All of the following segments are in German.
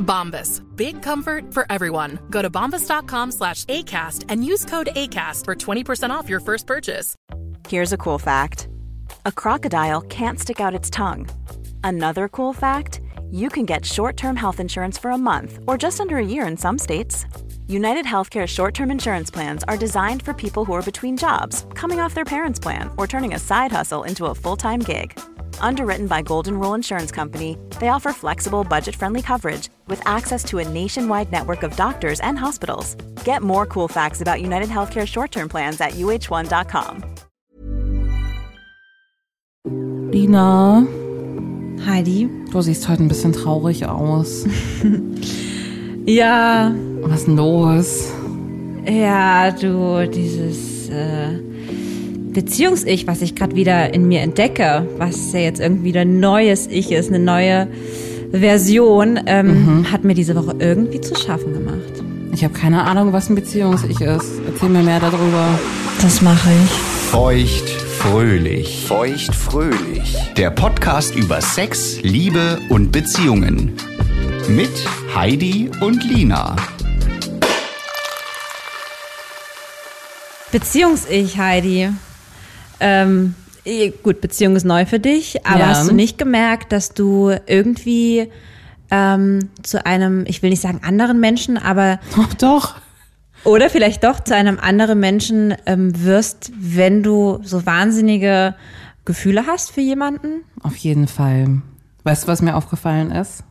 Bombas. Big comfort for everyone. Go to bombas.com slash ACAST and use code ACAST for 20% off your first purchase. Here's a cool fact a crocodile can't stick out its tongue. Another cool fact you can get short term health insurance for a month or just under a year in some states. United Healthcare short term insurance plans are designed for people who are between jobs, coming off their parents' plan, or turning a side hustle into a full time gig. Underwritten by Golden Rule Insurance Company, they offer flexible, budget friendly coverage with access to a nationwide network of doctors and hospitals. Get more cool facts about United Healthcare short term plans at uh1.com. Lina, Heidi? du siehst heute ein bisschen traurig aus. Ja, Was ist denn los? ja, du, dieses äh, Beziehungs-Ich, was ich gerade wieder in mir entdecke, was ja jetzt irgendwie ein neues Ich ist, eine neue Version, ähm, hat mir diese Woche irgendwie zu schaffen gemacht. Ich habe keine Ahnung, was ein Beziehungs-Ich ist. Erzähl mir mehr darüber. Das mache ich. Feucht fröhlich. Feucht fröhlich. Der Podcast über Sex, Liebe und Beziehungen. Mit Heidi und Lina. Beziehungs-Ich, Heidi. Ähm, eh, gut, Beziehung ist neu für dich, aber Ja. hast du nicht gemerkt, dass du irgendwie ähm, zu einem, ich will nicht sagen anderen Menschen, aber Doch, doch. Oder vielleicht doch zu einem anderen Menschen ähm, wirst, wenn du so wahnsinnige Gefühle hast für jemanden. Auf jeden Fall. Weißt du, was mir aufgefallen ist?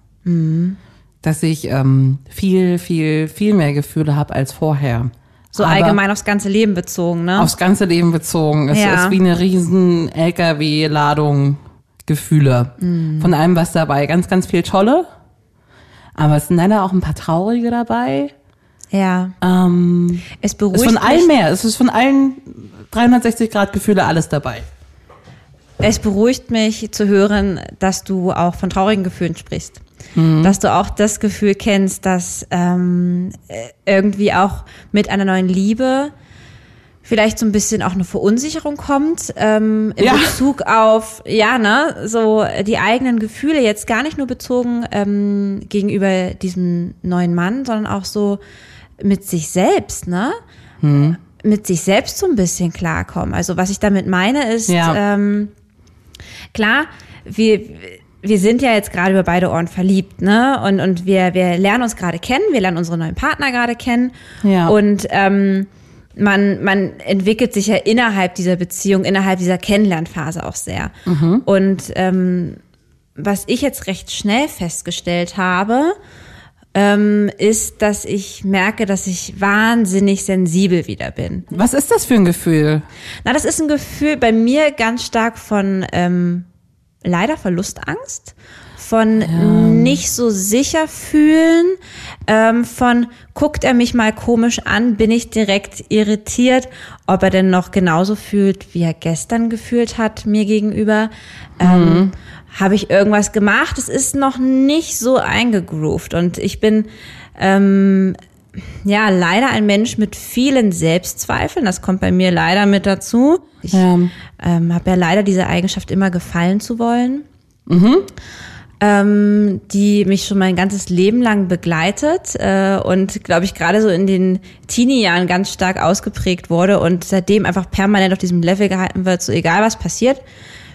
Dass ich ähm, viel, viel, viel mehr Gefühle habe als vorher. So Aber allgemein aufs ganze Leben bezogen, ne? Aufs ganze Leben bezogen. Es Ja. ist wie eine riesen LKW-Ladung Gefühle. Von allem was dabei. Ganz, ganz viel tolle. Aber es sind leider auch ein paar traurige dabei. ja. Ähm, Es es beruhigt ist von allen mehr. Es ist von allen 360 Grad Gefühle alles dabei. es beruhigt mich zu hören, dass du auch von traurigen Gefühlen sprichst. Mhm. Dass du auch das Gefühl kennst, dass ähm, äh, irgendwie auch mit einer neuen Liebe vielleicht so ein bisschen auch eine Verunsicherung kommt ähm, in Ja. Bezug auf, ja, ne, so die eigenen Gefühle jetzt gar nicht nur bezogen ähm, gegenüber diesem neuen Mann, sondern auch so mit sich selbst, ne? Mhm. Mit sich selbst so ein bisschen klarkommen. Also was ich damit meine ist, Ja. ähm, klar, wir, wir sind ja jetzt gerade über beide Ohren verliebt, ne? Und, und wir, wir lernen uns gerade kennen, wir lernen unsere neuen Partner gerade kennen. Ja. Und ähm, man, man entwickelt sich ja innerhalb dieser Beziehung, innerhalb dieser Kennenlernphase auch sehr. Und ähm, was ich jetzt recht schnell festgestellt habe, ähm, ist, dass ich merke, dass ich wahnsinnig sensibel wieder bin. Was ist das für ein Gefühl? Na, das ist ein Gefühl bei mir ganz stark von ähm, leider Verlustangst, von nicht so sicher fühlen, ähm, von guckt er mich mal komisch an, bin ich direkt irritiert, ob er denn noch genauso fühlt, wie er gestern gefühlt hat mir gegenüber. Ähm, Habe ich irgendwas gemacht? Es ist noch nicht so eingegroovt und ich bin ähm, ja, leider ein Mensch mit vielen Selbstzweifeln. Das kommt bei mir leider mit dazu. Ich Ja. ähm, habe ja leider diese Eigenschaft, immer gefallen zu wollen. Ähm, die mich schon mein ganzes Leben lang begleitet äh, und glaube ich gerade so in den Teenie-Jahren ganz stark ausgeprägt wurde und seitdem einfach permanent auf diesem Level gehalten wird, so egal was passiert,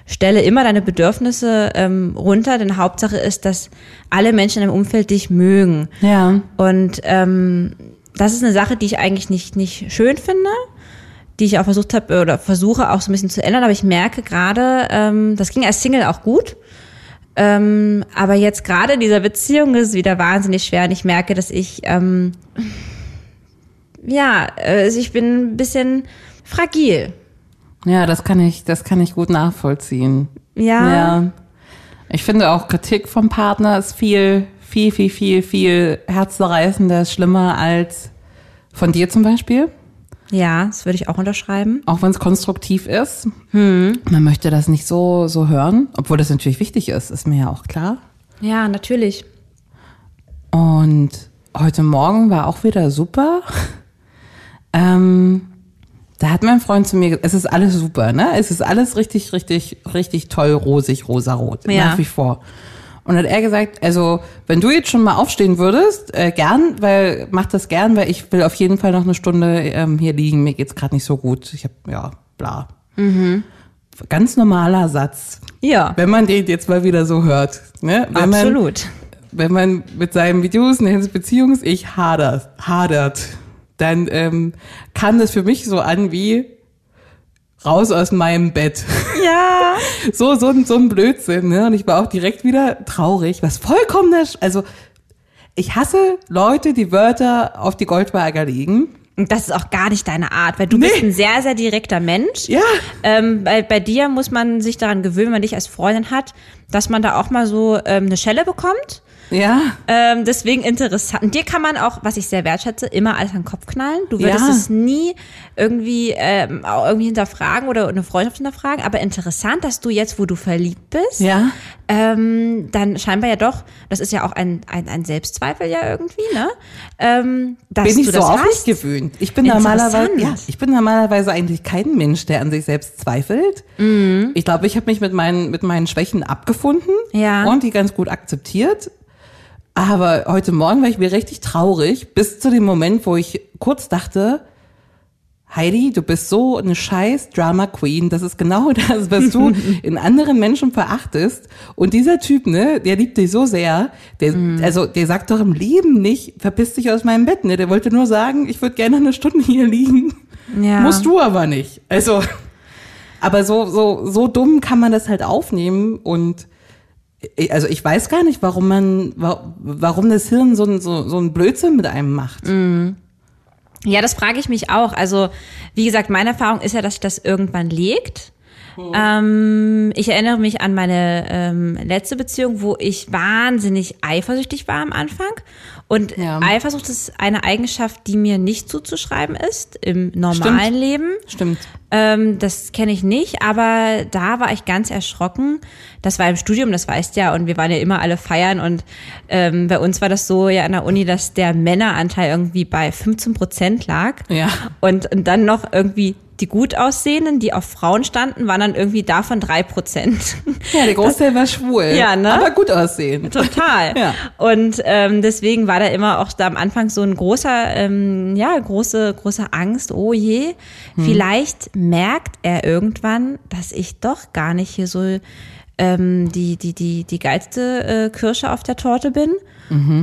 stelle immer deine Bedürfnisse ähm, runter, denn Hauptsache ist, dass alle Menschen im Umfeld dich mögen. Ja. Und ähm, das ist eine Sache, die ich eigentlich nicht, nicht schön finde. die ich auch versucht habe oder versuche auch so ein bisschen zu ändern, aber ich merke gerade, ähm, das ging als Single auch gut. Ähm, aber jetzt gerade in dieser Beziehung ist es wieder wahnsinnig schwer und ich merke, dass ich, ähm, ja, also ich bin ein bisschen fragil. Ja, das kann ich, das kann ich gut nachvollziehen. Ja. Ja. Ich finde auch Kritik vom Partner ist viel, viel, viel, viel, viel herzzerreißender, ist schlimmer als von dir zum Beispiel. Ja, das würde ich auch unterschreiben. Auch wenn es konstruktiv ist. Man möchte das nicht so, so hören, obwohl das natürlich wichtig ist, ist mir ja auch klar. Ja, natürlich. Und heute Morgen war auch wieder super. Ähm, da hat mein Freund zu mir gesagt, es ist alles super, ne? Es ist alles richtig, richtig, richtig toll, rosig, rosarot, Ja. nach wie vor. Und hat er gesagt, also wenn du jetzt schon mal aufstehen würdest, äh, gern, weil mach das gern, weil ich will auf jeden Fall noch eine Stunde ähm, hier liegen. Mir geht's gerade nicht so gut. Ich habe ja bla. Ganz normaler Satz, Ja, wenn man den jetzt mal wieder so hört. Ne? Wenn Man, absolut. wenn man mit seinem Videos eine Beziehungs ich hadert, hadert, dann ähm, kam das für mich so an wie raus aus meinem Bett. Ja. so, so, ein- so ein Blödsinn, ne? Und ich war auch direkt wieder traurig, was vollkommen, also ich hasse Leute, die Wörter auf die Goldwaage legen. Und das ist auch gar nicht deine Art, weil du Nee. bist ein sehr, sehr direkter Mensch. Ja. Ähm, bei, bei dir muss man sich daran gewöhnen, wenn man dich als Freundin hat, dass man da auch mal so ähm, eine Schelle bekommt. Ja, Ähm, deswegen interessant. Und dir kann man auch, was ich sehr wertschätze, immer alles an den Kopf knallen. Du würdest Ja. es nie irgendwie, ähm, auch irgendwie hinterfragen oder eine Freundschaft hinterfragen. Aber interessant, dass du jetzt, wo du verliebt bist, ja. ähm, dann scheinbar ja doch, das ist ja auch ein, ein, ein Selbstzweifel ja irgendwie, ne? Ähm, dass bin ich du so das auf mich gewöhnt. Ich bin normalerweise, ja, ich bin normalerweise eigentlich kein Mensch, der an sich selbst zweifelt. Ich glaube, ich habe mich mit meinen mit meinen Schwächen abgefunden Ja. und die ganz gut akzeptiert. Aber heute Morgen war ich mir richtig traurig, bis zu dem Moment, wo ich kurz dachte, Heidi, du bist so eine scheiß Drama Queen. Das ist genau das, was du in anderen Menschen verachtest. Und dieser Typ, ne, der liebt dich so sehr. Der, also, der sagt doch im Leben nicht, verpiss dich aus meinem Bett, ne? Der wollte nur sagen, ich würde gerne eine Stunde hier liegen. Ja. Musst du aber nicht. Also, aber so, so, so dumm kann man das halt aufnehmen und also ich weiß gar nicht, warum man, wa- warum das Hirn so so, so ein Blödsinn mit einem macht. Ja, das frage ich mich auch. Also, wie gesagt, meine Erfahrung ist ja, dass sich das irgendwann legt. Ähm, ich erinnere mich an meine ähm, letzte Beziehung, wo ich wahnsinnig eifersüchtig war am Anfang. Und Ja. Eifersucht ist eine Eigenschaft, die mir nicht zuzuschreiben ist im normalen Stimmt. Leben. Stimmt. Ähm, das kenne ich nicht, aber da war ich ganz erschrocken. Das war im Studium, das weißt ja, und wir waren ja immer alle feiern und ähm, bei uns war das so ja an der Uni, dass der Männeranteil irgendwie bei 15 Prozent lag. Ja. Und, und dann noch irgendwie die gut aussehenden, die auf Frauen standen, waren dann irgendwie davon drei Prozent. Ja, der Großteil war schwul. Ja, ne? Aber gut aussehen. Total. Ja. Und ähm, deswegen war da immer auch da am Anfang so ein großer, ähm, ja, große, große Angst, oh je, vielleicht merkt er irgendwann, dass ich doch gar nicht hier so ähm, die, die, die, die geilste äh, Kirsche auf der Torte bin.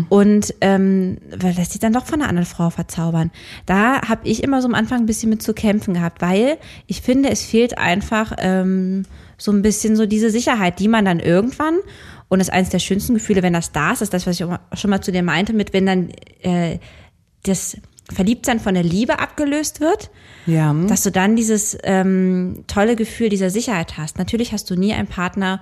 Und ähm, weil lässt sich dann doch von einer anderen Frau verzaubern. Da habe ich immer so am Anfang ein bisschen mit zu kämpfen gehabt, weil ich finde, es fehlt einfach ähm, so ein bisschen so diese Sicherheit, die man dann irgendwann, und das ist eines der schönsten Gefühle, wenn das da ist, ist das, was ich auch schon mal zu dir meinte, mit wenn dann äh, das Verliebtsein von der Liebe abgelöst wird, Ja. dass du dann dieses ähm, tolle Gefühl dieser Sicherheit hast. Natürlich hast du nie einen Partner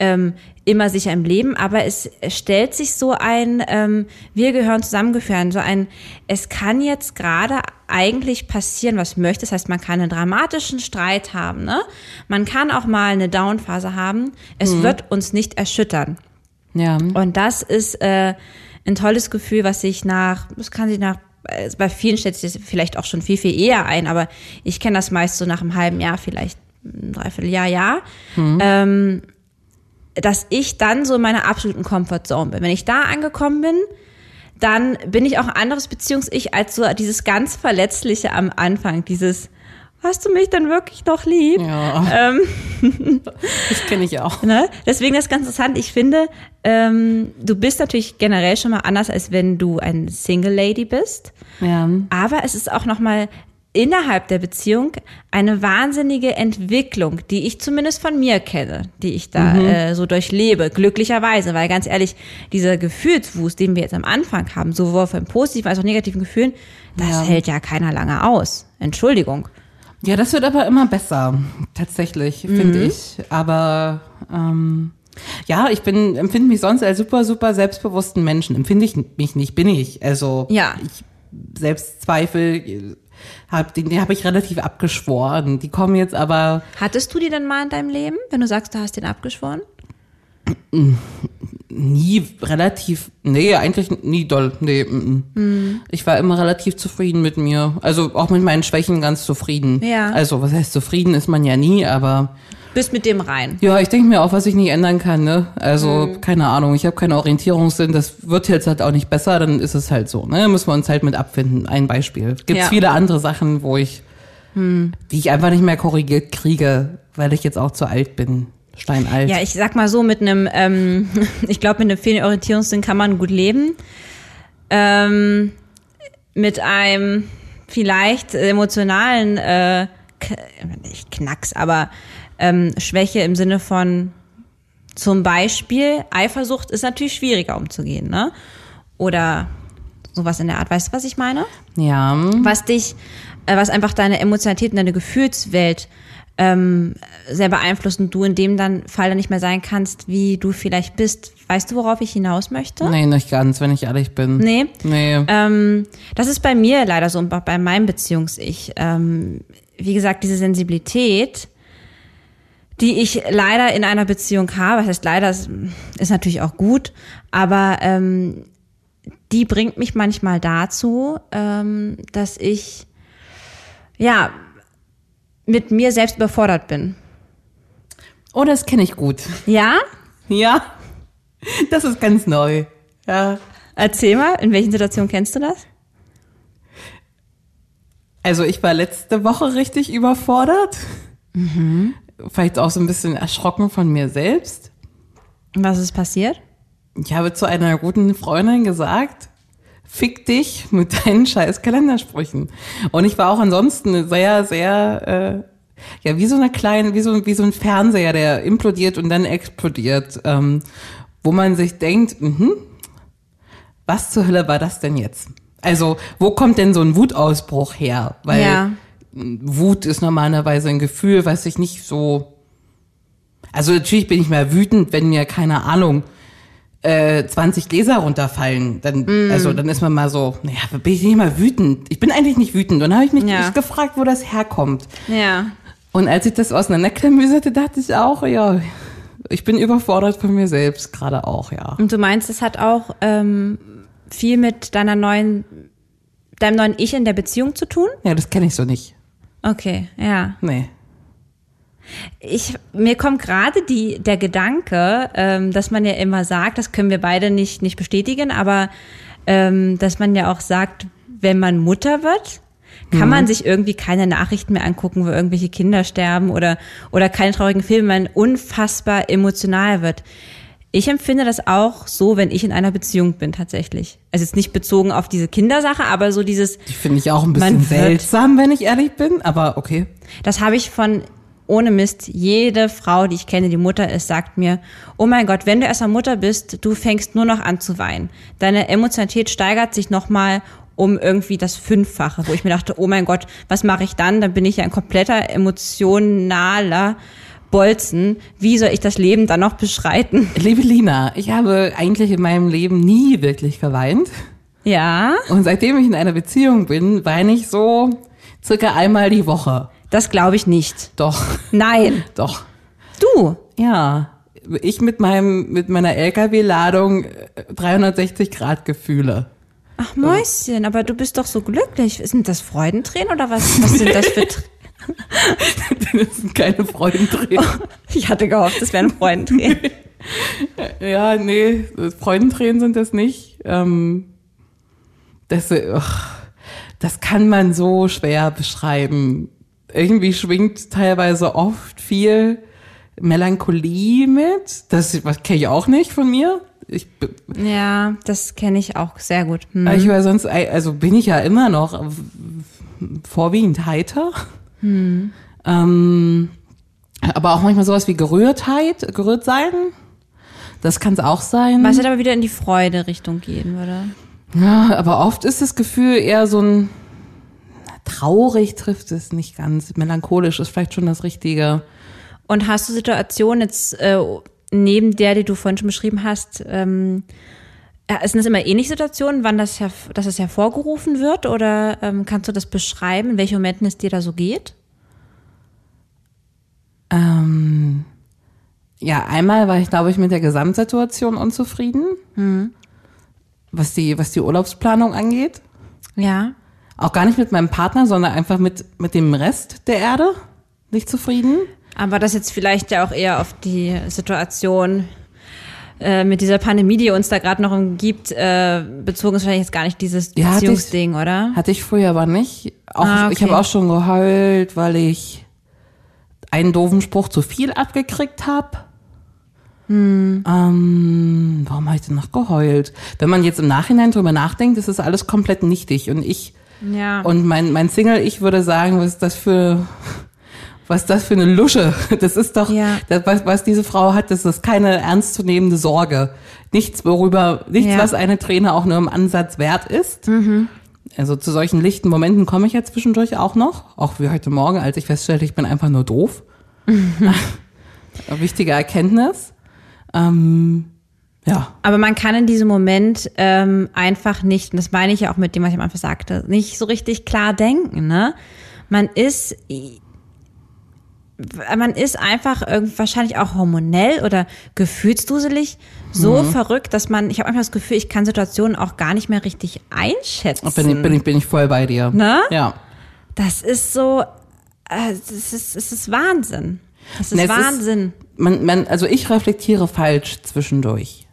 ähm, immer sicher im Leben, aber es stellt sich so ein, ähm, wir gehören zusammengeführt, so ein, es kann jetzt gerade eigentlich passieren, was möchte. Das heißt, man kann einen dramatischen Streit haben, ne? Man kann auch mal eine Downphase haben. Es wird uns nicht erschüttern. ja. Und das ist äh, ein tolles Gefühl, was sich nach, das kann sich nach, bei vielen stellt sich das vielleicht auch schon viel, viel eher ein, aber ich kenne das meist so nach einem halben Jahr, vielleicht ein Dreivierteljahr, Jahr. Ähm, dass ich dann so in meiner absoluten Comfortzone bin. Wenn ich da angekommen bin, dann bin ich auch ein anderes Beziehungs-Ich als so dieses ganz Verletzliche am Anfang, dieses Hast du mich denn wirklich noch lieb? Ja. Ähm, Das kenne ich auch. Ne? Deswegen ist es ganz interessant. Ich finde, ähm, du bist natürlich generell schon mal anders, als wenn du ein Single Lady bist. Ja. Aber es ist auch noch mal innerhalb der Beziehung eine wahnsinnige Entwicklung, die ich zumindest von mir kenne, die ich da äh, so durchlebe, glücklicherweise, weil ganz ehrlich, dieser Gefühlswust, den wir jetzt am Anfang haben, sowohl von positiven als auch negativen Gefühlen, das hält ja keiner lange aus. Entschuldigung. Ja, das wird aber immer besser, tatsächlich, finde ich. Aber ähm, ja, ich bin, empfinde mich sonst als super, super selbstbewussten Menschen. Empfinde ich mich nicht, bin ich. Also Ja. ich Selbstzweifel hab, den, den habe ich relativ abgeschworen. Die kommen jetzt aber Hattest du die denn mal in deinem Leben, wenn du sagst, du hast den abgeschworen? Nie relativ, nee, eigentlich nie doll. Nee, mm, mm. ich war immer relativ zufrieden mit mir. Also auch mit meinen Schwächen ganz zufrieden. Ja. Also was heißt zufrieden ist man ja nie, aber Bist mit dem rein. Ja, ich denke mir auch, was ich nicht ändern kann, ne? Also, keine Ahnung, ich habe keine Orientierungssinn, das wird jetzt halt auch nicht besser, dann ist es halt so, ne? Müssen wir uns halt mit abfinden. Ein Beispiel. Gibt Ja. viele andere Sachen, wo ich, die ich einfach nicht mehr korrigiert kriege, weil ich jetzt auch zu alt bin. Steinalt. Ja, ich sag mal so, mit einem, ähm, ich glaube, mit einem fehlenden Orientierungssinn kann man gut leben. Ähm, mit einem vielleicht emotionalen, äh, nicht Knacks, aber ähm, Schwäche im Sinne von zum Beispiel Eifersucht ist natürlich schwieriger umzugehen, ne? Oder sowas in der Art. Weißt du, was ich meine? ja. was dich, äh, was einfach deine Emotionalität und deine Gefühlswelt ähm, sehr beeinflusst und du in dem dann Fall dann nicht mehr sein kannst, wie du vielleicht bist. Weißt du, worauf ich hinaus möchte? Nee, nicht ganz, wenn ich ehrlich bin. Nee. Nee. Ähm, das ist bei mir leider so und auch bei meinem Beziehungs-Ich. Ähm, wie gesagt, diese Sensibilität, die ich leider in einer Beziehung habe, das heißt leider, ist, ist natürlich auch gut, aber ähm, die bringt mich manchmal dazu, ähm, dass ich ja mit mir selbst überfordert bin. Oh, das kenne ich gut. Ja? Ja. Das ist ganz neu. Ja. Erzähl mal, in welchen Situationen kennst du das? Also ich war letzte Woche richtig überfordert. Mhm. Vielleicht auch so ein bisschen erschrocken von mir selbst. Was ist passiert? Ich habe zu einer guten Freundin gesagt, fick dich mit deinen scheiß Kalendersprüchen. Und ich war auch ansonsten sehr, sehr, äh, ja, wie so eine kleine, wie so, wie so ein Fernseher, der implodiert und dann explodiert, ähm, wo man sich denkt, mhm, was zur Hölle war das denn jetzt? Also, wo kommt denn so ein Wutausbruch her? Weil Ja. Wut ist normalerweise ein Gefühl, was ich nicht so. Also natürlich bin ich mal wütend, wenn mir keine Ahnung äh, 20 Gläser runterfallen. Dann, Mm. also dann ist man mal so, naja, bin ich nicht mal wütend. Ich bin eigentlich nicht wütend. Und dann habe ich mich Ja. nicht gefragt, wo das herkommt. Ja. Und als ich das auseinanderklamüserte, dachte ich auch, ja, ich bin überfordert von mir selbst gerade auch, ja. Und du meinst, es hat auch ähm, viel mit deiner neuen, deinem neuen Ich in der Beziehung zu tun? Ja, das kenne ich so nicht. Okay, ja. Nee. Ich, mir kommt gerade die, der Gedanke, ähm, dass man ja immer sagt, das können wir beide nicht, nicht bestätigen, aber ähm, dass man ja auch sagt, wenn man Mutter wird, kann man sich irgendwie keine Nachrichten mehr angucken, wo irgendwelche Kinder sterben oder, oder keine traurigen Filme, man unfassbar emotional wird. Ich empfinde das auch so, wenn ich in einer Beziehung bin, tatsächlich. Also jetzt nicht bezogen auf diese Kindersache, aber so dieses, Die finde ich auch ein bisschen seltsam, wenn ich ehrlich bin, aber okay. Das habe ich von ohne Mist, jede Frau, die ich kenne, die Mutter ist, sagt mir, oh mein Gott, wenn du erstmal Mutter bist, du fängst nur noch an zu weinen. Deine Emotionalität steigert sich nochmal um irgendwie das Fünffache, wo ich mir dachte, oh mein Gott, was mache ich dann? Dann bin ich ja ein kompletter emotionaler Bolzen. Wie soll ich das Leben dann noch beschreiten? Liebe Lina, ich habe eigentlich in meinem Leben nie wirklich geweint. Ja, Und seitdem ich in einer Beziehung bin, weine ich so circa einmal die Woche. Das glaube ich nicht. Doch, Nein, doch. du. Ja. Ich mit meinem, mit meiner LKW-Ladung äh, 360 Grad Gefühle. Ach Mäuschen, aber du bist doch so glücklich. Sind das Freudentränen oder was, was sind das für Tränen? Das sind keine Freudentränen. Ich hatte gehofft, das wären Freudentränen. Ja, nee, Freudentränen sind das nicht. Ähm, das, äh, das kann man so schwer beschreiben. Irgendwie schwingt teilweise oft viel Melancholie mit. Das kenne ich auch nicht von mir. Ich, Ja, das kenne ich auch sehr gut. Hm. ich war sonst, also bin ich ja immer noch vorwiegend heiter. Ähm, aber auch manchmal sowas wie Gerührtheit, gerührt sein. Das kann es auch sein. Was halt aber wieder in die Freude-Richtung gehen würde. Ja, aber oft ist das Gefühl eher so ein traurig trifft es nicht ganz. Melancholisch ist vielleicht schon das Richtige. Und hast du Situationen jetzt äh, neben der, die du vorhin schon beschrieben hast, ähm, äh, sind das immer ähnliche Situationen, wann das, dass es hervorgerufen wird? Oder ähm, kannst du das beschreiben, in welchen Momenten es dir da so geht? Ähm, ja, einmal war ich, glaube ich, mit der Gesamtsituation unzufrieden, was, die, was die Urlaubsplanung angeht. Ja. Auch gar nicht mit meinem Partner, sondern einfach mit, mit dem Rest der Erde nicht zufrieden. Aber das jetzt vielleicht ja auch eher auf die Situation äh, mit dieser Pandemie, die uns da gerade noch umgibt, äh, bezogen ist wahrscheinlich jetzt gar nicht dieses Ja, hatte ich- Beziehungsding, oder? Hatte ich früher aber nicht. Auch, Ah, Ich okay. habe auch schon geheult, weil ich einen doofen Spruch zu viel abgekriegt habe. Hm. Ähm, warum habe ich denn noch geheult? Wenn man jetzt im Nachhinein drüber nachdenkt, ist das alles komplett nichtig. Und ich Ja. und mein, mein Single, ich würde sagen, was ist das für, was das für eine Lusche? Das ist doch, Ja. das, was, was diese Frau hat, das ist keine ernstzunehmende Sorge. Nichts, worüber, nichts, Ja. was eine Träne auch nur im Ansatz wert ist. Mhm. Also zu solchen lichten Momenten komme ich ja zwischendurch auch noch. Auch wie heute Morgen, als ich feststellte, ich bin einfach nur doof. Mhm. Wichtige Erkenntnis. Ähm, ja. Aber man kann in diesem Moment ähm, einfach nicht, und das meine ich ja auch mit dem, was ich am Anfang sagte, nicht so richtig klar denken. Ne? Man ist, man ist einfach irgendwie wahrscheinlich auch hormonell oder gefühlsduselig so Mhm. verrückt, dass man, ich habe manchmal das Gefühl, ich kann Situationen auch gar nicht mehr richtig einschätzen. Bin ich, bin ich, bin ich voll bei dir. Ne? Ja. Das ist so, äh, das ist, es ist Wahnsinn. Das ist Ne, es ist- Wahnsinn. Man, man, also ich reflektiere falsch zwischendurch.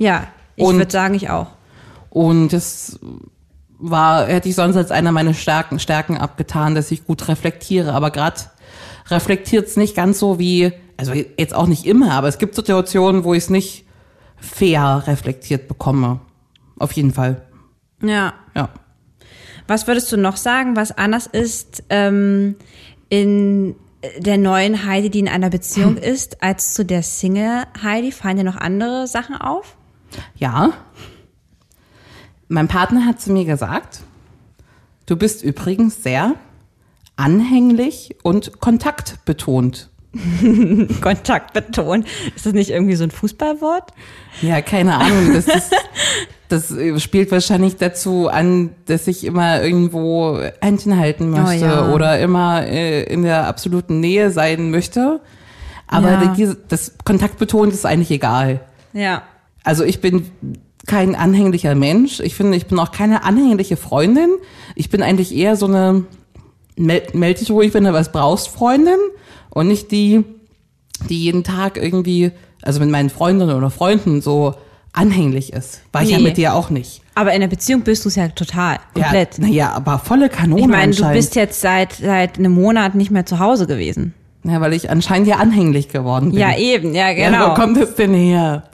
Ja, ich würde sagen, ich auch. Und das war, hätte ich sonst als einer meiner Stärken, Stärken abgetan, dass ich gut reflektiere. Aber gerade reflektiert es nicht ganz so wie, also jetzt auch nicht immer, aber es gibt Situationen, wo ich es nicht fair reflektiert bekomme. Auf jeden Fall. Ja. Ja. Was würdest du noch sagen, was anders ist ähm, in der neuen Heidi, die in einer Beziehung ist, als zu der Single Heidi? Fallen dir noch andere Sachen auf? Ja. Mein Partner hat zu mir gesagt, du bist übrigens sehr anhänglich und kontaktbetont. Kontakt betont. Ist das nicht irgendwie so ein Fußballwort? Ja, keine Ahnung. Das, ist, das spielt wahrscheinlich dazu an, dass ich immer irgendwo Händchen halten möchte ja. oder immer äh, in der absoluten Nähe sein möchte. Aber Ja. diese, das kontaktbetont ist eigentlich egal. Ja. Also ich bin kein anhänglicher Mensch. Ich finde, ich bin auch keine anhängliche Freundin. Ich bin eigentlich eher so eine mel meld dich ruhig, wenn du was brauchst, Freundin. Und nicht die, die jeden Tag irgendwie, also mit meinen Freundinnen oder Freunden so anhänglich ist. War ich ja Nee. mit dir auch nicht. Aber in der Beziehung bist du es ja total, komplett. Ja, naja, aber volle Kanone ich meine, du bist jetzt seit, seit einem Monat nicht mehr zu Hause gewesen. Ja, weil ich anscheinend ja anhänglich geworden bin. Ja, eben, ja, Ja, genau. wo kommt das denn her?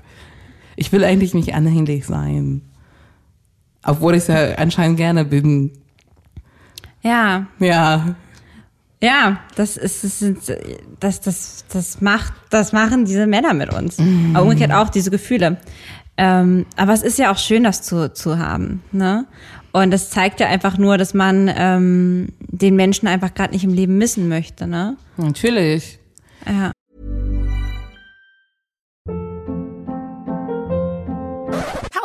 Ich will eigentlich nicht anhänglich sein. Obwohl ich es ja anscheinend gerne bin. ja, Ja, Ja, das ist, das, sind, das, das, das macht, das machen diese Männer mit uns. Aber umgekehrt auch diese Gefühle. Ähm, aber es ist ja auch schön, das zu, zu haben, ne? Und das zeigt ja einfach nur, dass man ähm, den Menschen einfach gerade nicht im Leben missen möchte, ne? natürlich. Ja.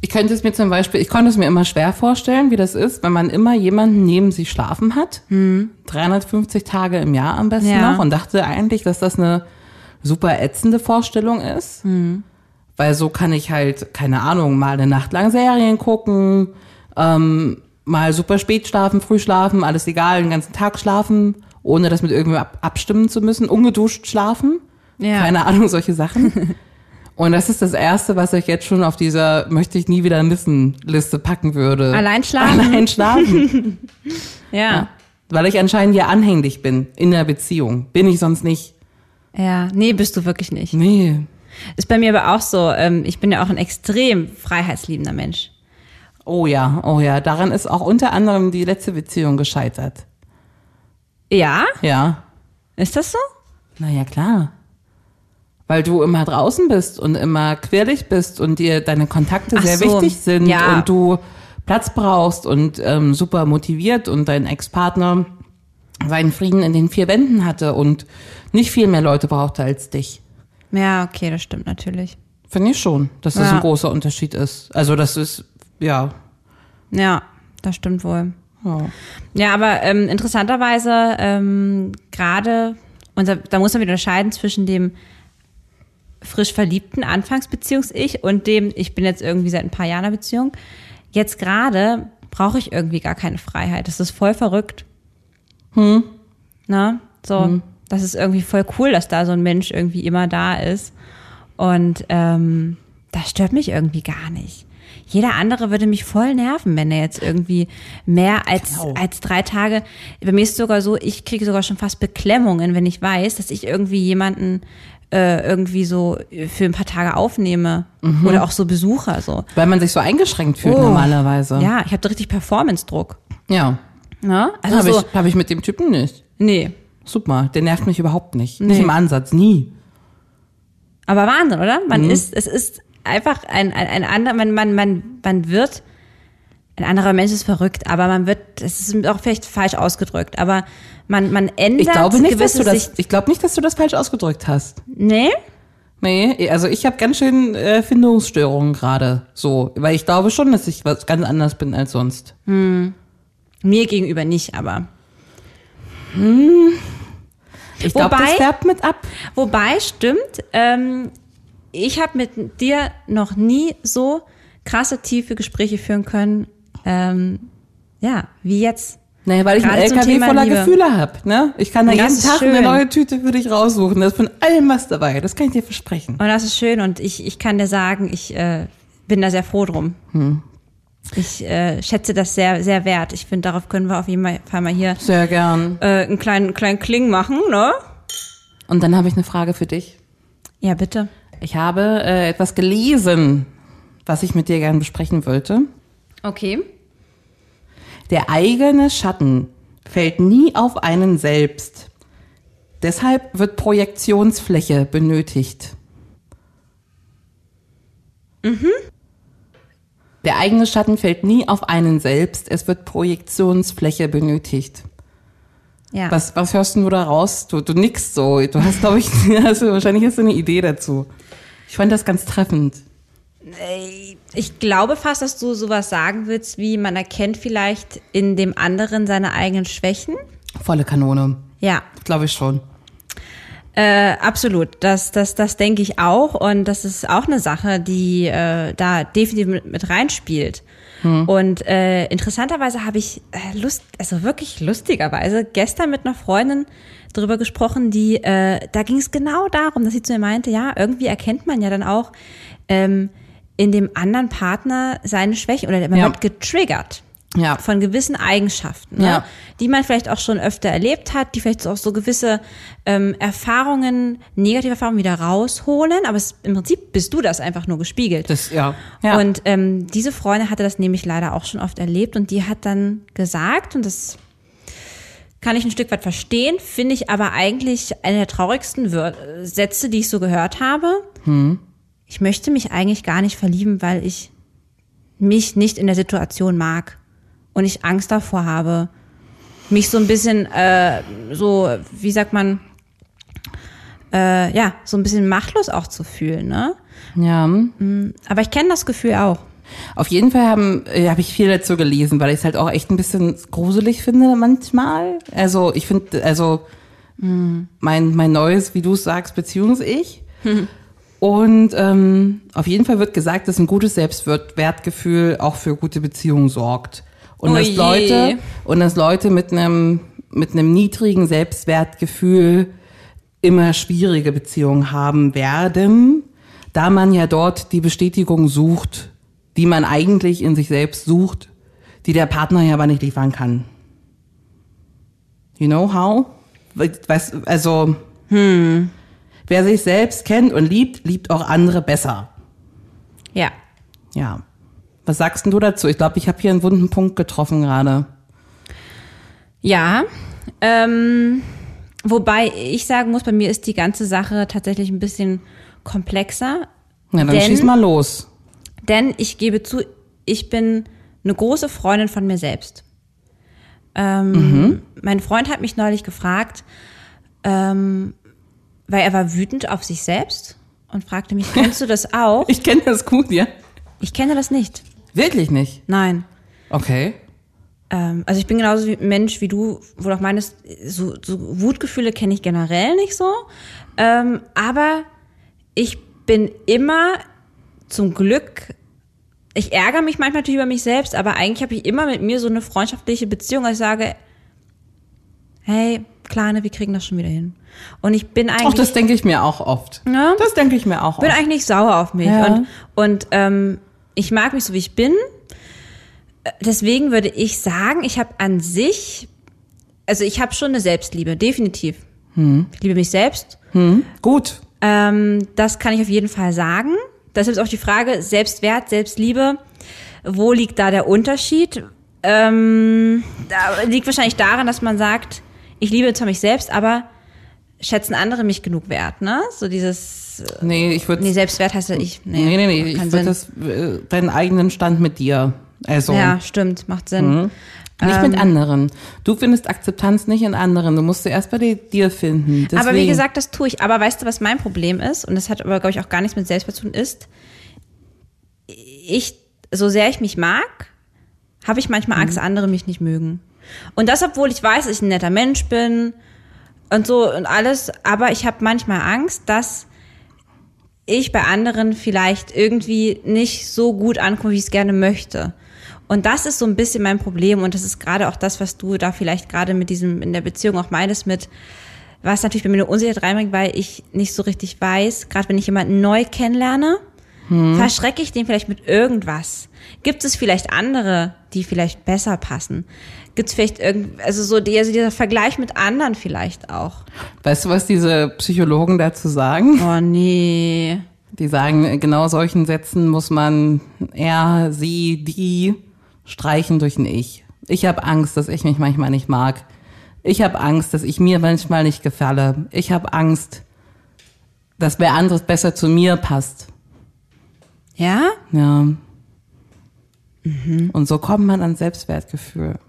Ich könnte es mir zum Beispiel, ich konnte es mir immer schwer vorstellen, wie das ist, wenn man immer jemanden neben sich schlafen hat. 350 Tage im Jahr am besten Ja. noch und dachte eigentlich, dass das eine super ätzende Vorstellung ist. Weil so kann ich halt, keine Ahnung, mal eine Nacht lang Serien gucken, ähm, mal super spät schlafen, früh schlafen, alles egal, den ganzen Tag schlafen, ohne das mit irgendwem ab abstimmen zu müssen, ungeduscht schlafen. Ja. Keine Ahnung, solche Sachen. Und das ist das Erste, was ich jetzt schon auf dieser möchte ich nie wieder missen Liste packen würde. Allein schlafen? Allein schlafen. Ja. Weil ich anscheinend ja anhänglich bin in der Beziehung. Bin ich sonst nicht. Ja, nee, bist du wirklich nicht. Nee. Ist bei mir aber auch so, ähm, ich bin ja auch ein extrem freiheitsliebender Mensch. Oh ja, oh ja. Daran ist auch unter anderem die letzte Beziehung gescheitert. Ja? Ja. Ist das so? Naja, klar. Weil du immer draußen bist und immer quirlig bist und dir deine Kontakte Ach sehr so, wichtig sind ja. und du Platz brauchst und ähm, super motiviert und dein Ex-Partner seinen Frieden in den vier Wänden hatte und nicht viel mehr Leute brauchte als dich. Ja, okay, das stimmt natürlich. Finde ich schon, dass das Ja. ein großer Unterschied ist. Also das ist, ja. Ja, das stimmt wohl. ja. Ja, aber ähm, interessanterweise ähm, gerade, und da, da muss man wieder unterscheiden zwischen dem frisch verliebten Anfangsbeziehungs-Ich und dem, ich bin jetzt irgendwie seit ein paar Jahren in einer Beziehung. Jetzt gerade brauche ich irgendwie gar keine Freiheit. Das ist voll verrückt. Hm. Na, so, das ist irgendwie voll cool, dass da so ein Mensch irgendwie immer da ist. Und ähm, das stört mich irgendwie gar nicht. Jeder andere würde mich voll nerven, wenn er jetzt irgendwie mehr als, Genau. als drei Tage. Bei mir ist es sogar so, ich kriege sogar schon fast Beklemmungen, wenn ich weiß, dass ich irgendwie jemanden äh, irgendwie so für ein paar Tage aufnehme. Oder auch so Besucher so. Weil man sich so eingeschränkt fühlt Oh. normalerweise. Ja, ich habe da richtig Performance-Druck. Ja. Ne? Also habe so, ich, hab ich mit dem Typen nicht. nee. Super, der nervt mich überhaupt nicht. Nee. Nicht im Ansatz, nie. Aber Wahnsinn, oder? Man Mhm. ist, es ist einfach ein, ein, ein anderer, man, man, man, man wird, ein anderer Mensch ist verrückt, aber man wird, es ist auch vielleicht falsch ausgedrückt, aber man, man ändert Ich glaube nicht, dass du das, ich glaube nicht, dass du das falsch ausgedrückt hast. Nee? Nee, also ich habe ganz schön äh, Findungsstörungen gerade so, weil ich glaube schon, dass ich was ganz anders bin als sonst. Mir gegenüber nicht, aber. Ich glaube, das färbt mit ab. Wobei, stimmt, ähm, ich habe mit dir noch nie so krasse, tiefe Gespräche führen können, ähm, ja, wie jetzt. Nee, weil ich Gerade einen LKW voller Liebe. Gefühle hab, ne? Ich kann da Das jeden Tag eine schön. neue Tüte für dich raussuchen. Da ist von allem was dabei. Das kann ich dir versprechen. Und das ist schön und ich, ich kann dir sagen, ich äh, bin da sehr froh drum. Ich äh, schätze das sehr, sehr wert. Ich finde, darauf können wir auf jeden Fall mal hier Sehr gern. äh, einen kleinen, kleinen Kling machen, ne? Und dann habe ich eine Frage für dich. Ja, bitte. Ich habe äh, etwas gelesen, was ich mit dir gern besprechen wollte. Okay. Der eigene Schatten fällt nie auf einen selbst. Deshalb wird Projektionsfläche benötigt. Der eigene Schatten fällt nie auf einen selbst. Es wird Projektionsfläche benötigt. Ja. Was, was hörst du da raus? Du, du nix so. Du hast, glaube ich, du- wahrscheinlich hast du eine Idee dazu. Ich fand das ganz treffend. Ich glaube fast, dass du sowas sagen willst, wie man erkennt vielleicht in dem anderen seine eigenen Schwächen. Volle Kanone. Ja, Glaube ich schon. Äh, absolut, das, das, das denke ich auch und das ist auch eine Sache, die äh, da definitiv mit, mit reinspielt. Und äh, interessanterweise habe ich äh, Lust, also wirklich lustigerweise gestern mit einer Freundin drüber gesprochen, die äh, da ging es genau darum, dass sie zu mir meinte, ja, irgendwie erkennt man ja dann auch ähm, in dem anderen Partner seine Schwächen oder man Ja. wird getriggert Ja. von gewissen Eigenschaften, ne? Ja. die man vielleicht auch schon öfter erlebt hat, die vielleicht auch so gewisse ähm, Erfahrungen, negative Erfahrungen wieder rausholen, aber es, im Prinzip bist du das einfach nur gespiegelt. Das, ja. ja. Und ähm, diese Freundin hatte das nämlich leider auch schon oft erlebt und die hat dann gesagt, und das kann ich ein Stück weit verstehen, finde ich aber eigentlich eine der traurigsten Sätze, die ich so gehört habe. Ich möchte mich eigentlich gar nicht verlieben, weil ich mich nicht in der Situation mag und ich Angst davor habe, mich so ein bisschen, äh, so, wie sagt man, äh, ja, so ein bisschen machtlos auch zu fühlen, ne? Ja. Aber ich kenne das Gefühl auch. Auf jeden Fall äh, habe ich viel dazu gelesen, weil ich es halt auch echt ein bisschen gruselig finde manchmal. Also ich finde, also mein, mein neues, wie du es sagst, Beziehungs-Ich. Und ähm, auf jeden Fall wird gesagt, dass ein gutes Selbstwertgefühl auch für gute Beziehungen sorgt. Und Oh dass. Leute und dass Leute mit einem mit einem niedrigen Selbstwertgefühl immer schwierige Beziehungen haben werden, da man ja dort die Bestätigung sucht, die man eigentlich in sich selbst sucht, die der Partner ja aber nicht liefern kann. You know how? Weißt, also, hm. Wer sich selbst kennt und liebt, liebt auch andere besser. Ja. Ja. Was sagst denn du dazu? Ich glaube, ich habe hier einen wunden Punkt getroffen gerade. Ja. Ähm, wobei ich sagen muss, bei mir ist die ganze Sache tatsächlich ein bisschen komplexer. Ja, dann Denn- schieß mal los. Denn ich gebe zu, ich bin eine große Freundin von mir selbst. Ähm, Mein Freund hat mich neulich gefragt, ähm, weil er war wütend auf sich selbst und fragte mich, kennst du das auch? Ich kenne das gut, ja? Ich kenne das nicht. Wirklich nicht. Nein. Okay. Ähm, also ich bin genauso wie Mensch wie du, wo du auch meinst, so, so Wutgefühle kenne ich generell nicht so. Ähm, aber ich bin immer zum Glück, ich ärgere mich manchmal natürlich über mich selbst, aber eigentlich habe ich immer mit mir so eine freundschaftliche Beziehung, ich sage, hey, Kleine, wir kriegen das schon wieder hin. Und ich bin eigentlich. Auch das denke ich mir auch oft. Ja. Das denke ich mir auch bin oft. eigentlich nicht sauer auf mich. Ja. Und, und ähm, ich mag mich so, wie ich bin. Äh, Deswegen würde ich sagen, ich habe an sich, also ich habe schon eine Selbstliebe, definitiv. Ich liebe mich selbst. Gut. Ähm, das kann ich auf jeden Fall sagen. Deshalb ist auch die Frage, Selbstwert, Selbstliebe, wo liegt da der Unterschied? Ähm, da liegt wahrscheinlich daran, dass man sagt, ich liebe zwar mich selbst, aber schätzen andere mich genug wert, ne? So dieses, Nee, ich würde nee, Selbstwert heißt ja ich. Nee, Nee, nee, nee. Ich würde das, äh, deinen eigenen Stand mit dir. Also, Ja, stimmt, macht Sinn. nicht mit anderen. Du findest Akzeptanz nicht in anderen. Du musst sie erst bei dir, finden. Deswegen. Aber wie gesagt, das tue ich. Aber weißt du, was mein Problem ist? Und das hat aber, glaube ich, auch gar nichts mit Selbstwert zu tun, ist, ich, so sehr ich mich mag, habe ich manchmal Angst, andere mich nicht mögen. Und das, obwohl ich weiß, dass ich ein netter Mensch bin und so und alles, aber ich habe manchmal Angst, dass ich bei anderen vielleicht irgendwie nicht so gut ankomme, wie ich es gerne möchte. Und das ist so ein bisschen mein Problem und das ist gerade auch das, was du da vielleicht gerade mit diesem in der Beziehung auch meinst mit was natürlich bei mir eine Unsicherheit reinbringt, weil ich nicht so richtig weiß, gerade wenn ich jemanden neu kennenlerne, verschrecke ich den vielleicht mit irgendwas. Gibt es vielleicht andere, die vielleicht besser passen? Gibt es vielleicht irgend, also so die, also dieser Vergleich mit anderen vielleicht auch? Weißt du, was diese Psychologen dazu sagen? Oh nee. Die sagen, genau solchen Sätzen muss man er, sie, die streichen durch ein Ich. Ich habe Angst, dass ich mich manchmal nicht mag. Ich habe Angst, dass ich mir manchmal nicht gefalle. Ich habe Angst, dass wer anderes besser zu mir passt. Ja? Ja. Und so kommt man an Selbstwertgefühl.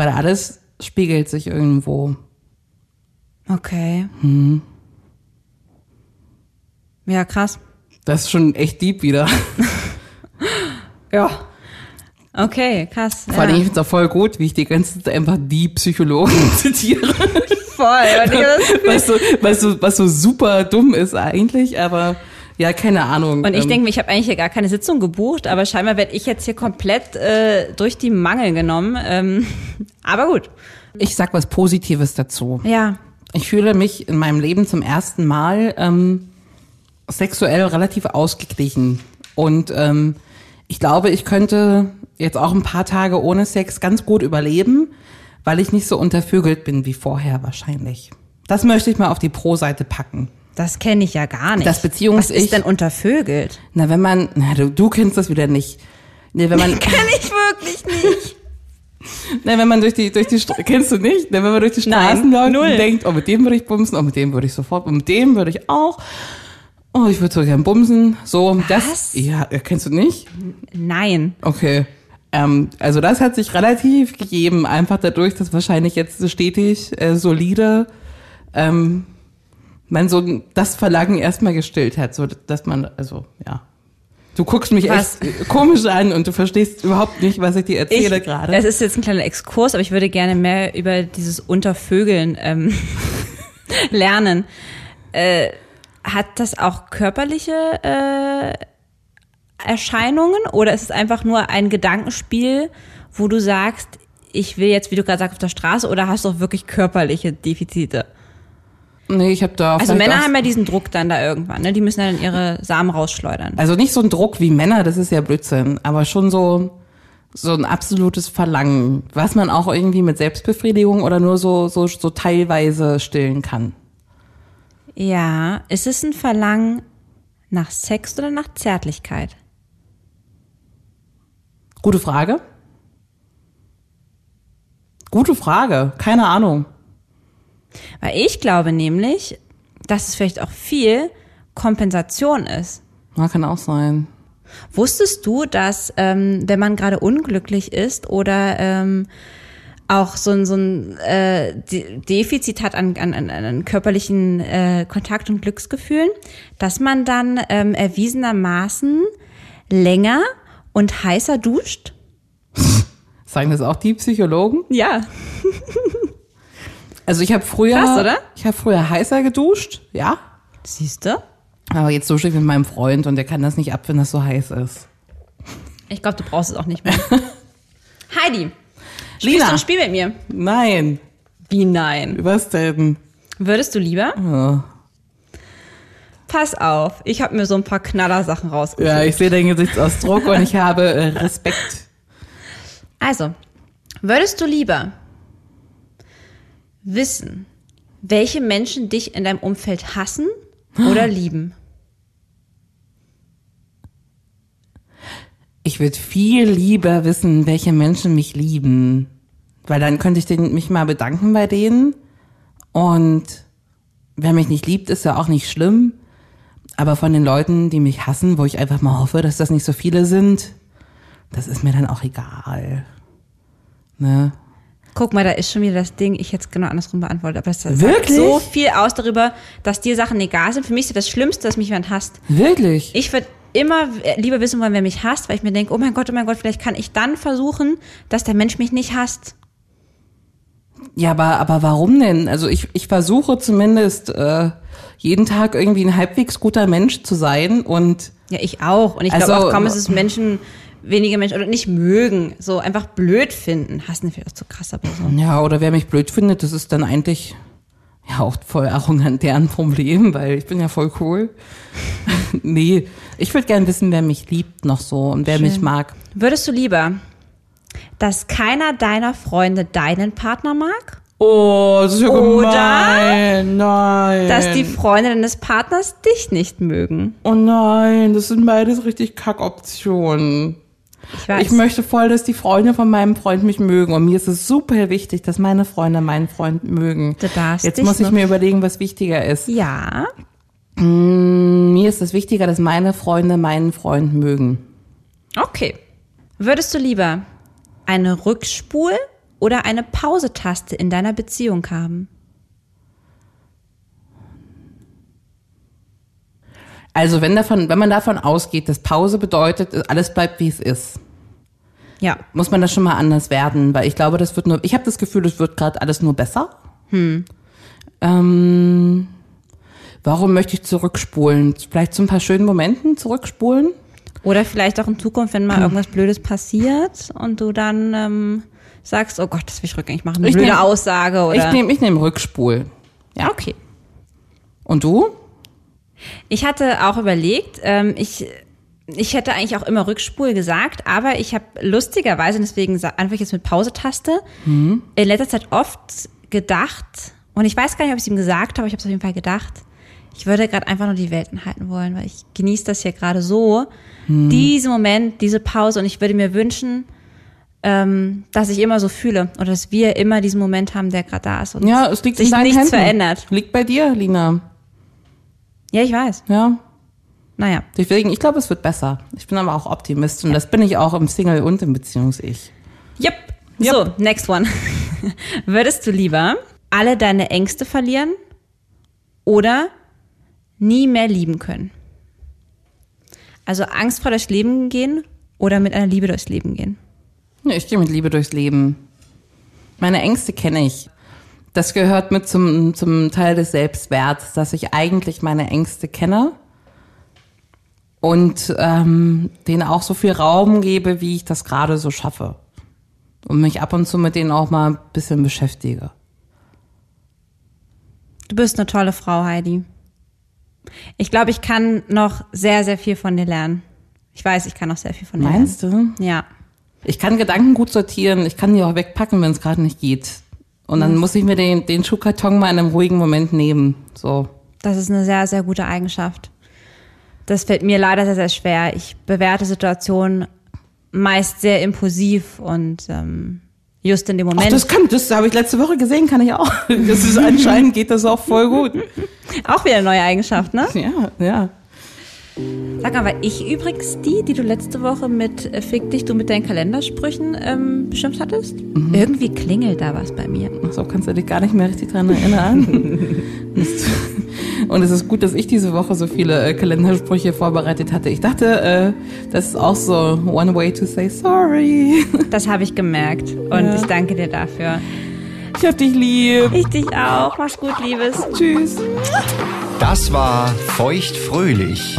Weil alles spiegelt sich irgendwo. Okay. Ja, krass. Das ist schon echt deep wieder. Ja. Okay, krass. Vor allem, ja. ich finde es auch voll gut, wie ich die ganze Zeit einfach die Psychologen zitiere. voll. Was, so, was, so, was so super dumm ist eigentlich, aber ja, keine Ahnung. Und ich Ähm, denke mir, ich habe eigentlich hier gar keine Sitzung gebucht, aber scheinbar werde ich jetzt hier komplett äh, durch die Mangel genommen. Ähm, aber gut. ich sag was Positives dazu. Ja. Ich fühle mich in meinem Leben zum ersten Mal ähm, sexuell relativ ausgeglichen. Und ähm, ich glaube, ich könnte jetzt auch ein paar Tage ohne Sex ganz gut überleben, weil ich nicht so untervögelt bin wie vorher wahrscheinlich. Das möchte ich mal auf die Pro-Seite packen. Das kenne ich ja gar nicht. Das Beziehungs- Was ist denn untervögelt? Na, wenn man, na, du, du kennst das wieder nicht. Nee, wenn man, Kenn ich wirklich nicht. na, wenn man durch die, durch die, kennst du nicht? Na, wenn man durch die Nein, Straßen läuft null. und denkt, oh, mit dem würde ich bumsen, oh, mit dem würde ich sofort, und mit dem würde ich auch. Oh, ich würde so gern bumsen. So, das, Was? ja, äh, kennst du nicht? Nein. Okay. Ähm, also das hat sich relativ gegeben, einfach dadurch, dass wahrscheinlich jetzt stetig, äh, solide, ähm, man so das Verlangen erstmal gestillt hat, so dass man, also ja. Du guckst mich Was? echt komisch an und du verstehst überhaupt nicht, was ich dir erzähle Ich- gerade. Es ist jetzt ein kleiner Exkurs, aber ich würde gerne mehr über dieses Untervögeln ähm, lernen. Äh, hat das auch körperliche äh, Erscheinungen oder ist es einfach nur ein Gedankenspiel, wo du sagst, ich will jetzt, wie du gerade sagst, auf der Straße oder hast du auch wirklich körperliche Defizite? Nee, ich habe da Also Männer haben ja diesen Druck dann da irgendwann, ne? Die müssen dann ihre Samen rausschleudern. Also nicht so ein Druck wie Männer, das ist ja Blödsinn, aber schon so so ein absolutes Verlangen, was man auch irgendwie mit Selbstbefriedigung oder nur so so so teilweise stillen kann. Ja, ist es ein Verlangen nach Sex oder nach Zärtlichkeit? Gute Frage. Gute Frage, keine Ahnung. Weil ich glaube nämlich, dass es vielleicht auch viel Kompensation ist. Ja, kann auch sein. Wusstest du, dass ähm, wenn man gerade unglücklich ist oder ähm, auch so ein, so ein äh, De- Defizit hat an, an, an, an körperlichen äh, Kontakt und Glücksgefühlen, dass man dann ähm, erwiesenermaßen länger und heißer duscht? Sagen das auch die Psychologen? Ja. Also ich habe früher Krass, oder? Ich habe früher heißer geduscht, ja. Siehst du? Aber jetzt dusche ich mit meinem Freund und der kann das nicht ab, wenn das so heiß ist. Ich glaube, du brauchst es auch nicht mehr. Heidi, spielst du ein Spiel mit mir? Nein. Wie nein? Was denn? Würdest du lieber? Pass auf, ich habe mir so ein paar Knallersachen rausgesucht. Ja, ich sehe deinen Gesichtsausdruck und ich habe äh, Respekt. Also, würdest du lieber wissen, welche Menschen dich in deinem Umfeld hassen oder lieben? Ich würde viel lieber wissen, welche Menschen mich lieben. Weil dann könnte ich den, mich mal bedanken bei denen. Und wer mich nicht liebt, ist ja auch nicht schlimm. Aber von den Leuten, die mich hassen, wo ich einfach mal hoffe, dass das nicht so viele sind, das ist mir dann auch egal. Ne? Guck mal, da ist schon wieder das Ding, ich es genau andersrum beantwortet, aber das sagt Wirklich? so viel aus darüber, dass dir Sachen egal sind. Für mich ist das Schlimmste, dass mich jemand hasst. Wirklich? Ich würde immer lieber wissen wollen, wer mich hasst, weil ich mir denke, oh mein Gott, oh mein Gott, vielleicht kann ich dann versuchen, dass der Mensch mich nicht hasst. Ja, aber, aber warum denn? Also ich, ich versuche zumindest äh, jeden Tag irgendwie ein halbwegs guter Mensch zu sein und Ja, ich auch. Und ich Also- glaube auch kaum, ist es Menschen, wenige Menschen oder nicht mögen, so einfach blöd finden. Hassen vielleicht auch zu krass, aber so. Ja, oder wer mich blöd findet, das ist dann eigentlich ja auch voll arrogant deren Problem, weil ich bin ja voll cool. nee, ich würde gern wissen, wer mich liebt noch so und wer mich mag. Würdest du lieber, dass keiner deiner Freunde deinen Partner mag? Oh, das ist ja Oder gemein. Nein. Dass die Freunde deines Partners dich nicht mögen? oh nein, das sind beides richtig Kackoptionen. Ich weiß. Ich möchte voll, dass die Freunde von meinem Freund mich mögen. Und mir ist es super wichtig, dass meine Freunde meinen Freund mögen. Du darfst Jetzt muss ich mir überlegen, was wichtiger ist. ja. Mir ist es wichtiger, dass meine Freunde meinen Freund mögen. Okay. Würdest du lieber eine Rückspul- oder eine Pause-Taste in deiner Beziehung haben? Also wenn davon, wenn man davon ausgeht, dass Pause bedeutet, alles bleibt wie es ist, Ja. muss man das schon mal anders werden, weil ich glaube, das wird nur, ich habe das Gefühl, es wird gerade alles nur besser. Ähm, warum möchte ich zurückspulen? Vielleicht zu ein paar schönen Momenten zurückspulen? Oder vielleicht auch in Zukunft, wenn mal irgendwas Blödes passiert und du dann ähm, sagst, oh Gott, das will ich rückgängig machen. Eine Ich blöde nehm- Aussage oder. Ich nehme ich nehm Rückspul. Ja. Okay. Und du? Ich hatte auch überlegt, ähm, ich, ich hätte eigentlich auch immer Rückspul gesagt, aber ich habe lustigerweise, deswegen ich jetzt mit Pause-Taste, in letzter Zeit oft gedacht, und ich weiß gar nicht, ob ich es ihm gesagt habe, aber ich habe es auf jeden Fall gedacht, ich würde gerade einfach nur die Welt anhalten wollen, weil ich genieße das hier gerade so, diesen Moment, diese Pause, und ich würde mir wünschen, ähm, dass ich immer so fühle oder dass wir immer diesen Moment haben, der gerade da ist und Ja, es liegt sich in deinen nichts Händen. verändert. Liegt bei dir, Lina. Ja, ich weiß. Ja. Naja. Deswegen, ich glaube, es wird besser. Ich bin aber auch Optimist und das bin ich auch im Single- und im Beziehungs-Ich. Yep. So, next one. Würdest du lieber alle deine Ängste verlieren oder nie mehr lieben können? Also angstfrei durchs Leben gehen oder mit einer Liebe durchs Leben gehen? Ja, Ich gehe mit Liebe durchs Leben. Meine Ängste kenne ich. Das gehört mit zum, zum Teil des Selbstwerts, dass ich eigentlich meine Ängste kenne und ähm, denen auch so viel Raum gebe, wie ich das gerade so schaffe. Und mich ab und zu mit denen auch mal ein bisschen beschäftige. Du bist eine tolle Frau, Heidi. Ich glaube, ich kann noch sehr, sehr viel von dir lernen. Ich weiß, ich kann noch sehr viel von dir Meinst du? lernen. Ja. Ich kann Gedanken gut sortieren, ich kann die auch wegpacken, wenn es gerade nicht geht. Und dann muss ich mir den, den Schuhkarton mal in einem ruhigen Moment nehmen. So. Das ist eine sehr, sehr gute Eigenschaft. Das fällt mir leider sehr, sehr schwer. Ich bewerte Situationen meist sehr impulsiv und ähm, just in dem Ach, Moment. das kann, das habe ich letzte Woche gesehen, kann ich auch. Das ist anscheinend geht das auch voll gut. auch wieder eine neue Eigenschaft, ne? Ja, ja. Sag mal, war ich übrigens die, die du letzte Woche mit äh, Fick dich, du mit deinen Kalendersprüchen ähm, beschimpft hattest? Irgendwie klingelt da was bei mir. Ach so kannst du dich gar nicht mehr richtig dran erinnern. Und es ist gut, dass ich diese Woche so viele äh, Kalendersprüche vorbereitet hatte. Ich dachte, äh, das ist auch so one way to say sorry. Das habe ich gemerkt und ich danke dir dafür. Ich hab dich lieb. Ich dich auch. Mach's gut, Liebes. Tschüss. Das war Feuchtfröhlich,